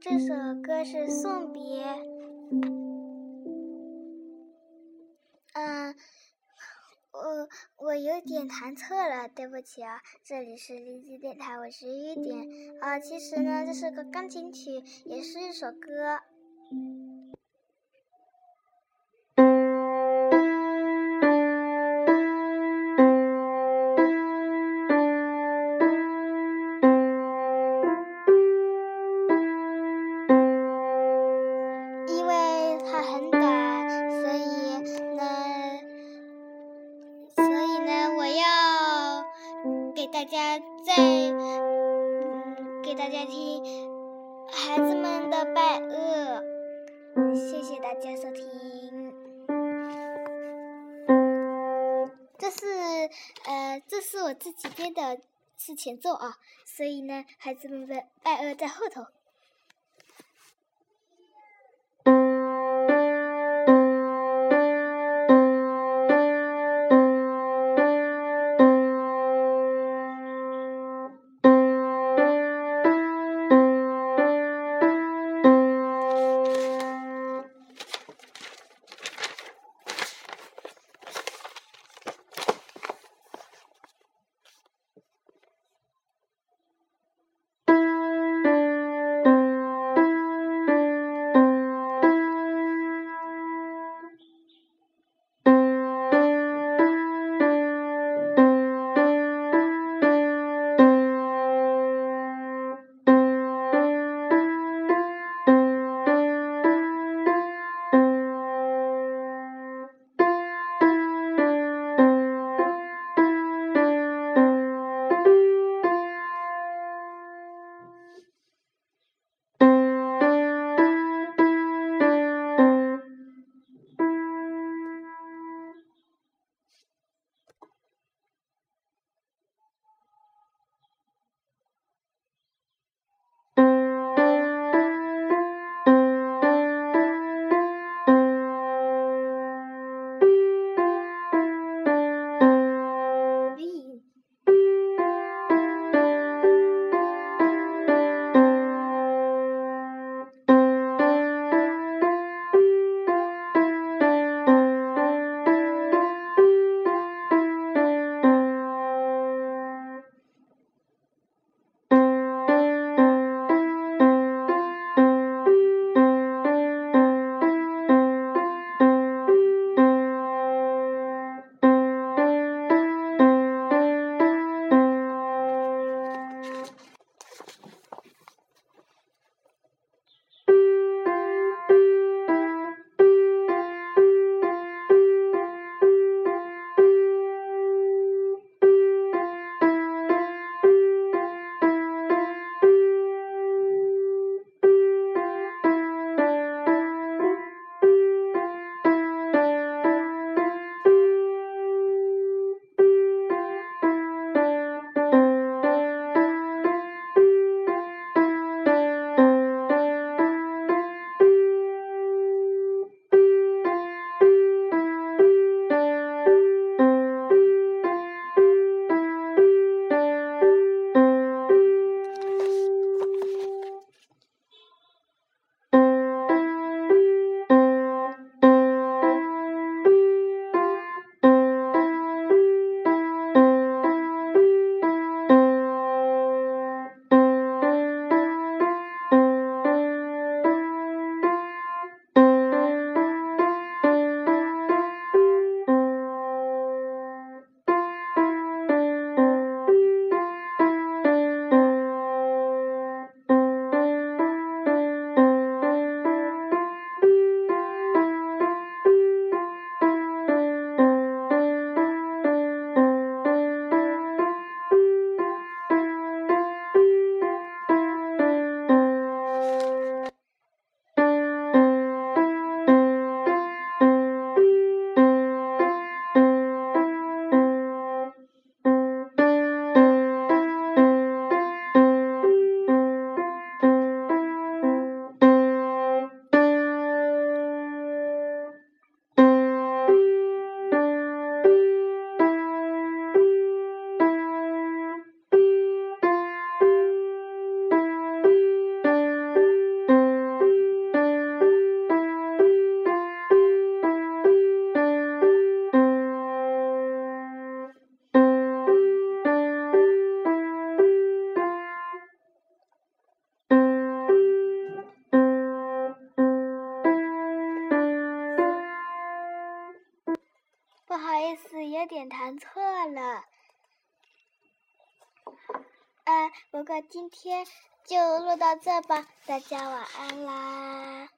这首歌是《送别》。嗯，我我有点弹错了，对不起啊。这里是荔枝电台，我是雨点啊。其实呢，这是个钢琴曲，也是一首歌。要给大家再给大家听孩子们的拜厄，谢谢大家收听。这是呃，这是我自己编的，是前奏啊，所以呢，孩子们的拜厄在后头。不好意思，有点弹错了。嗯，不过今天就录到这吧，大家晚安啦。